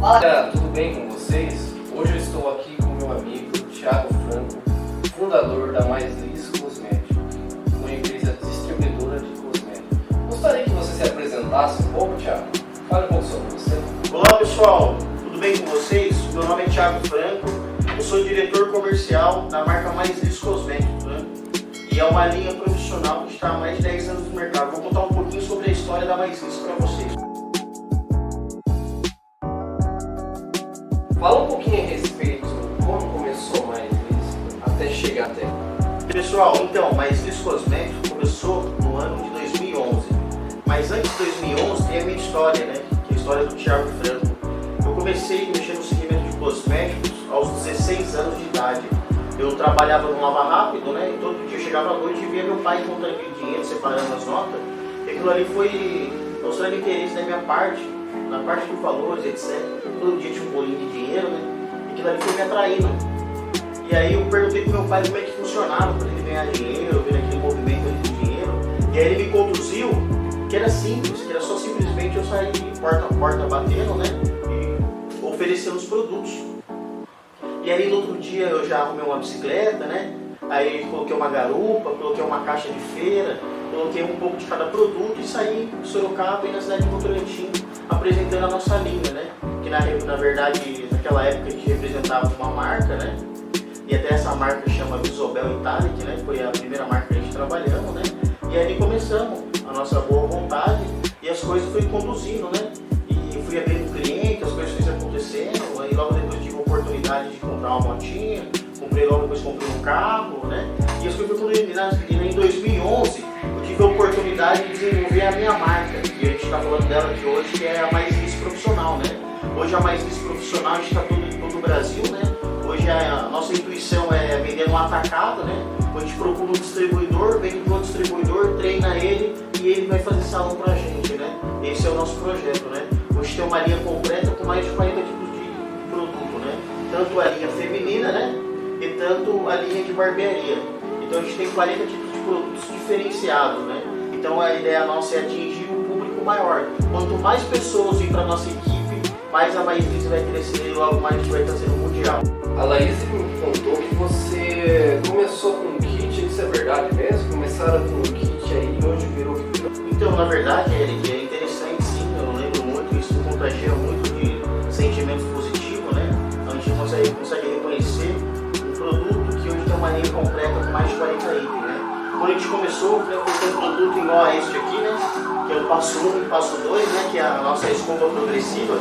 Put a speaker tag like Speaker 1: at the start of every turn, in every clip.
Speaker 1: Olá, tudo bem com vocês? Hoje eu estou aqui com meu amigo Thiago Franco, fundador da Mais Liz Cosmético, uma empresa distribuidora de cosméticos. Gostaria que você se apresentasse um pouco, Thiago. Fale um pouco sobre você.
Speaker 2: Olá pessoal, tudo bem com vocês? Meu nome é Thiago Franco, eu sou diretor comercial da marca Mais Liz Cosméticos, né? E é uma linha profissional que está há mais de 10 anos no mercado. Vou contar um pouquinho sobre a história da Mais Liz para vocês.
Speaker 1: Fala um pouquinho a respeito como começou Mais Liz até chegar até.
Speaker 2: Pessoal, então, Mais Liz Cosméticos começou no ano de 2011. Mas antes de 2011 tem a minha história, né? Que é a história do Thiago Franco. Eu comecei mexer no segmento de cosméticos aos 16 anos de idade. Eu trabalhava no Lava Rápido, né? E todo dia eu chegava à noite e via meu pai contando dinheiro, separando as notas. E aquilo ali foi mostrando interesse da minha parte, na parte dos valores, etc. Todo dia tinha um bolinho de dinheiro, né? E aquilo ali foi me atraindo. E aí eu perguntei pro meu pai como é que funcionava para ele ganhar dinheiro, ver aquele movimento ali de dinheiro. E aí ele me conduziu, que era simples, que era só simplesmente eu sair de porta a porta batendo, né? E oferecendo os produtos. E aí no outro dia eu já arrumei uma bicicleta, né? Aí coloquei uma garupa, coloquei uma caixa de feira, coloquei um pouco de cada produto e saí em Sorocaba e na cidade de Votorantim apresentando a nossa linha, né? Que na, na verdade, naquela época a gente representava uma marca, né? E até essa marca chama Visobel Italic, né? Foi a primeira marca que a gente trabalhamos, né? E aí começamos falando dela aqui hoje, que é a Mais Liz Profissional, né? Hoje a Mais Liz Profissional está todo, em todo o Brasil, né? Hoje a nossa intuição é vender no atacado, né? A gente procura um distribuidor, vende para o distribuidor, treina ele e ele vai fazer salão para a gente, né? Esse é o nosso projeto, né? Hoje tem uma linha completa com mais de 40 tipos de produto, né? Tanto a linha feminina, né? E tanto a linha de barbearia. Então a gente tem 40 tipos de produtos diferenciados, né? Então a ideia nossa é público maior. Quanto mais pessoas vir para nossa equipe, mais a Liz vai crescer e logo mais a gente vai estar sendo mundial.
Speaker 1: A Laís me contou que você começou com um kit, isso é verdade mesmo? Começaram com um kit aí e hoje virou?
Speaker 2: Então, na verdade, Eric, é interessante sim, eu lembro muito, isso contagia muito de sentimentos positivos, né? Então, a gente consegue, consegue reconhecer um produto que hoje tem uma linha completa com mais de 40 itens, né? Quando a gente começou, né, foi um produto igual a este aqui, né? Que é o passo 1 e o passo 2, né? Que é a nossa escova progressiva,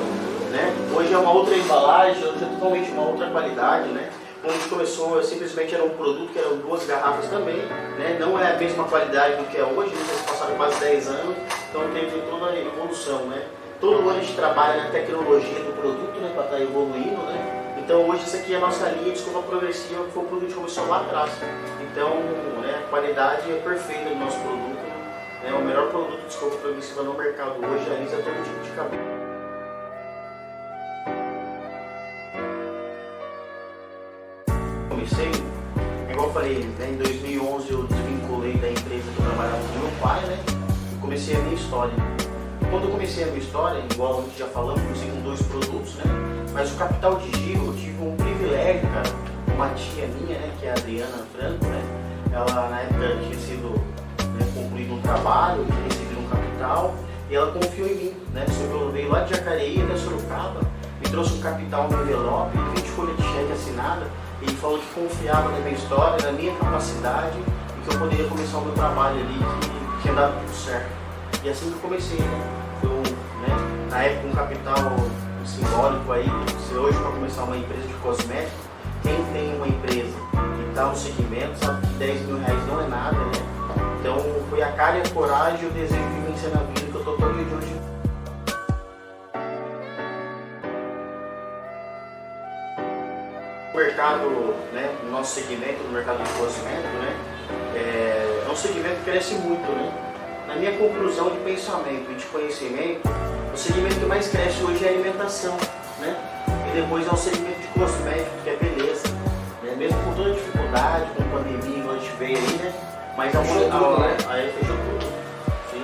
Speaker 2: né? Hoje é uma outra embalagem, hoje é totalmente uma outra qualidade, né? Gente começou, simplesmente era um produto que eram duas garrafas também, né? Não é a mesma qualidade do que é hoje, né? passaram quase 10 anos, então teve toda a evolução, né? Todo ano a gente trabalha na tecnologia do produto, né? Para estar evoluindo, né? Então hoje isso aqui é a nossa linha de escova progressiva, que foi um produto que começou lá atrás. Então, né, a qualidade é perfeita do nosso produto? É o melhor produto de escova progressiva no mercado hoje, alisa todo tipo de cabelo. comecei, igual eu falei, né, em 2011 eu desvinculei da empresa que eu trabalhava com meu pai, né? E comecei a minha história. Quando eu comecei a minha história, igual a gente já falamos, comecei com dois produtos, né? Mas o capital de giro, eu tive um privilégio, cara. Uma tia minha, né, que é a Adriana Franco, né? Ela na época tinha sido concluído um trabalho, tinha recebido um capital, e ela confiou em mim, né? Ela veio lá de Jacareí até Sorocaba, me trouxe um capital no envelope, 20 folhas de cheque assinada, ele falou que confiava na minha história, na minha capacidade e que eu poderia começar o meu trabalho ali, que, que ia dar tudo certo. E assim que eu comecei, né? Né? Na época um capital simbólico aí, se hoje para começar uma empresa de cosméticos, quem tem uma empresa e está no segmento sabe que 10 mil reais não é nada, né? Então foi a cara e a coragem e o desejo de vencer na vida que eu estou dia de hoje O mercado, né, no nosso segmento, no mercado de cosmético, né, é, é um segmento que cresce muito, né. Na minha conclusão de pensamento e de conhecimento, o segmento que mais cresce hoje é a alimentação, né, e depois é o segmento de cosmético, que é beleza, né, mesmo com toda a dificuldade, com a pandemia a gente veio aí, né, mas a mulherada, né, aí fechou tudo, sim.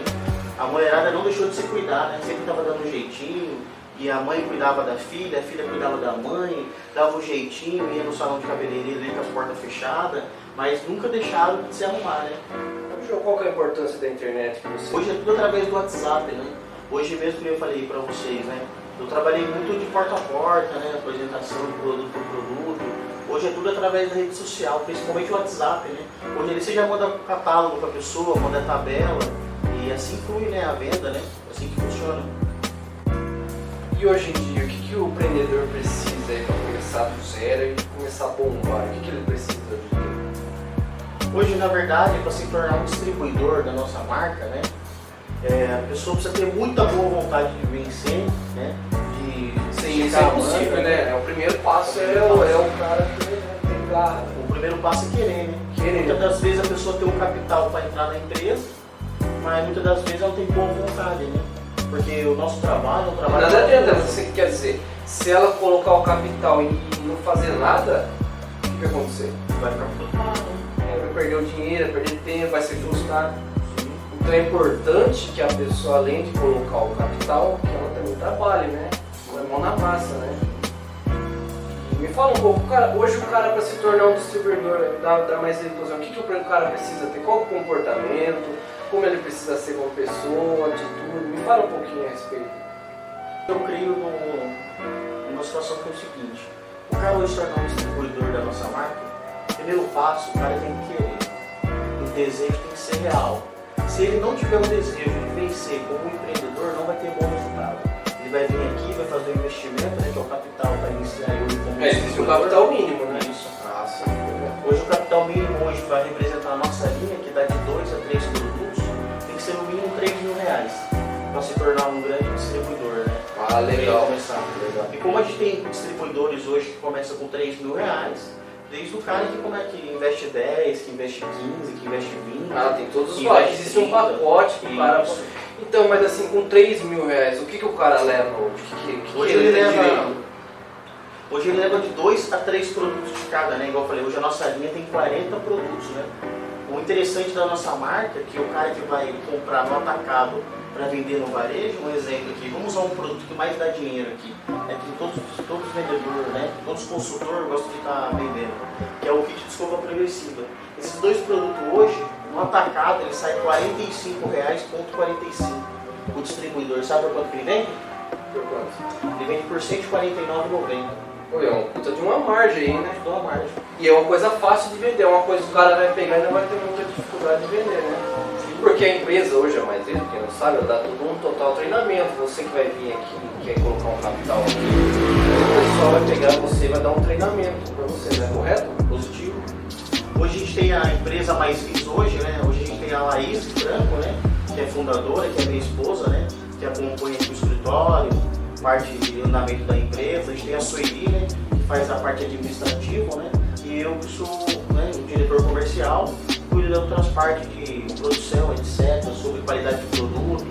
Speaker 2: A mulherada não deixou de se cuidar, né, sempre estava dando um jeitinho, e a mãe cuidava da filha, a filha cuidava da mãe, dava um jeitinho, ia no salão de cabeleireiro ali com as portas fechadas, mas nunca deixaram de se arrumar, né?
Speaker 1: João, qual que é a importância da internet para você?
Speaker 2: Hoje é tudo através do WhatsApp, né? Hoje mesmo que eu falei para vocês, né? Eu trabalhei muito de porta a porta, né? Apresentação de produto por produto. Hoje é tudo através da rede social, principalmente o WhatsApp, né? Hoje ele você já manda catálogo para a pessoa, manda tabela e assim flui né, a venda, né? Assim que funciona.
Speaker 1: E hoje em dia, o que, que o empreendedor precisa para começar do zero e começar a bombar? O que, que ele precisa hoje em dia?
Speaker 2: Hoje, na verdade, para se tornar um distribuidor da nossa marca, né? É, a pessoa precisa ter muita boa vontade de vencer, né? De
Speaker 1: Sim, isso é impossível, né? É, o primeiro passo é, o, é o cara.
Speaker 2: O é querer, né?
Speaker 1: Querer.
Speaker 2: Muitas das vezes a pessoa tem um capital para entrar na empresa, mas muitas das vezes ela não tem boa vontade, né? Porque o nosso trabalho é um trabalho.
Speaker 1: Nada adianta, você quer dizer, se ela colocar o capital e não fazer nada, o que vai acontecer?
Speaker 2: Vai ficar frustrado, né?
Speaker 1: É, vai perder o dinheiro, vai perder tempo, vai se frustrar. Então é importante que a pessoa, além de colocar o capital, que ela também trabalhe, né? Com a mão na massa, né? Me fala um pouco, cara, hoje o cara para se tornar um distribuidor da, da mais inclusão, o que, que o cara precisa ter? Qual o comportamento? Como ele precisa ser como pessoa, atitude? Me fala um pouquinho a respeito.
Speaker 2: Eu creio no, numa situação que é o seguinte, o cara hoje tornar um distribuidor da nossa marca, primeiro passo, o cara tem que querer. O desejo tem que ser real. Se ele não tiver o desejo de vencer como empreendedor, não vai ter bom resultado. Ele vai vir aqui, vai fazer um investimento, o capital
Speaker 1: mínimo, né?
Speaker 2: Isso.
Speaker 1: Ah, sim.
Speaker 2: Hoje o capital mínimo hoje para representar a nossa linha, que dá de 2 a 3 produtos, tem que ser no mínimo 3 mil reais para se tornar um grande distribuidor, né?
Speaker 1: Ah, legal. Legal.
Speaker 2: E como a gente tem distribuidores hoje que começam com 3 mil reais, desde o cara que, como é, que investe 10, que investe 15, que investe 20.
Speaker 1: Ah, tem todos os
Speaker 2: que
Speaker 1: valores. Existe um
Speaker 2: 30.
Speaker 1: pacote pro cara.
Speaker 2: Isso.
Speaker 1: Então, mas assim, com 3 mil reais, o que, que o cara leva hoje? O que, que, que
Speaker 2: Hoje
Speaker 1: ele
Speaker 2: ele leva.
Speaker 1: direito?
Speaker 2: Hoje ele leva de 2 a 3 produtos de cada, né? Igual eu falei, hoje a nossa linha tem 40 produtos, né? O interessante da nossa marca é que o cara que vai comprar no atacado para vender no varejo, um exemplo aqui, vamos usar um produto que mais dá dinheiro aqui, é que todos, todos os vendedores, né? Todos os consultores gostam de estar vendendo, que é o kit de escova progressiva. Esses dois produtos hoje, no atacado, ele sai R$ 45,45. O distribuidor, sabe por quanto que ele vende?
Speaker 1: Por quanto?
Speaker 2: Ele vende por R$ 149,90.
Speaker 1: Pô, é uma puta de uma margem aí, né?
Speaker 2: Uma margem.
Speaker 1: E é uma coisa fácil de vender, é uma coisa que o cara vai pegar e não vai ter muita dificuldade de vender, né? Porque a empresa hoje, a mais vezes, quem não sabe, ela dá todo um total treinamento. Você que vai vir aqui e quer colocar um capital aqui, o pessoal vai pegar você e vai dar um treinamento pra você, não é correto?
Speaker 2: positivo. Hoje a gente tem a empresa mais vis hoje, né? Hoje a gente tem a Laís Franco, né? Que é fundadora, que é minha esposa, né? Que acompanha aqui o escritório, parte de andamento da empresa. A gente tem a Sueli, né? Que faz a parte administrativa, né? E eu que sou né, o diretor comercial, cuido de outras partes de produção, etc., sobre qualidade de produto,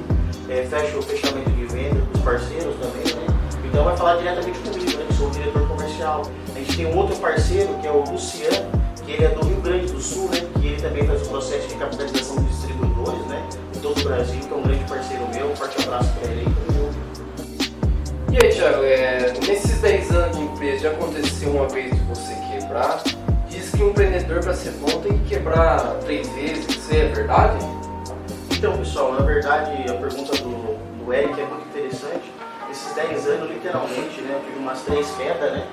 Speaker 2: é, fecho o fechamento de venda com os parceiros também, né? Então vai falar diretamente comigo, né? Que sou o diretor comercial. A gente tem um outro parceiro que é o Luciano, que ele é do Rio Grande do Sul, né? Que ele também faz o processo de capitalização de distribuidores, né? Em todo o Brasil, que é um grande parceiro meu. Um forte abraço para ele aí.
Speaker 1: E aí, Thiago, é, nesses 10 anos de empresa, já aconteceu uma vez de você quebrar? Diz que um empreendedor para ser bom tem que quebrar três vezes, isso é verdade?
Speaker 2: Então, pessoal, na verdade, a pergunta do, do Eric é muito interessante. Esses 10 anos, literalmente, né, eu tive umas três quedas, né?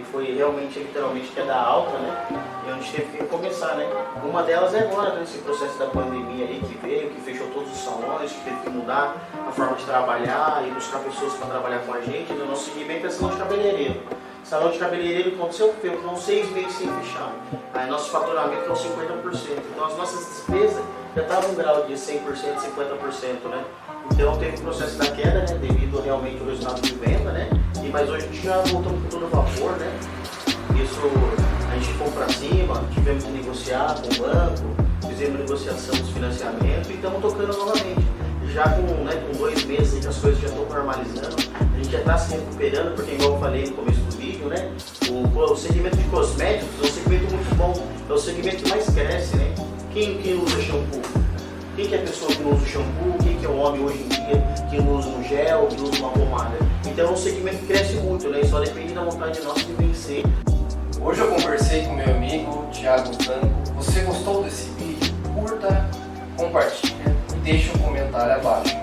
Speaker 2: E foi realmente, literalmente, queda alta, né? E gente teve que começar, né? Uma delas é agora, nesse processo da pandemia aí que veio, que fechou todos os salões, que teve que mudar a forma de trabalhar e buscar pessoas para trabalhar com a gente. No nosso segmento é salão de cabeleireiro. Salão de cabeleireiro aconteceu? Foram seis meses sem fechar. Aí nosso faturamento foi 50%. Então as nossas despesas já estavam em grau de 100%, 50%, né? Então teve o processo da queda, né? Devido realmente ao resultado de venda, né? E, mas hoje a gente já voltou com todo vapor, né? Isso a gente foi para cima, tivemos que negociar com o banco, fizemos negociação dos financiamentos e estamos tocando novamente. Já com, né, com dois meses que as coisas já estão normalizando, a gente já está se recuperando, porque igual eu falei no começo do vídeo, né? O, o segmento de cosméticos é um segmento muito bom, é o segmento que mais cresce, né? Quem, quem usa shampoo? Quem que é a pessoa que não usa shampoo? Quem que é o homem hoje em dia que usa um gel, que usa uma pomada? Então é um segmento que cresce muito, né? Só depende da vontade nossa de vencer.
Speaker 1: Hoje eu conversei com meu amigo Thiago Franco. Você gostou desse vídeo? Curta, compartilha e deixe um comentário abaixo.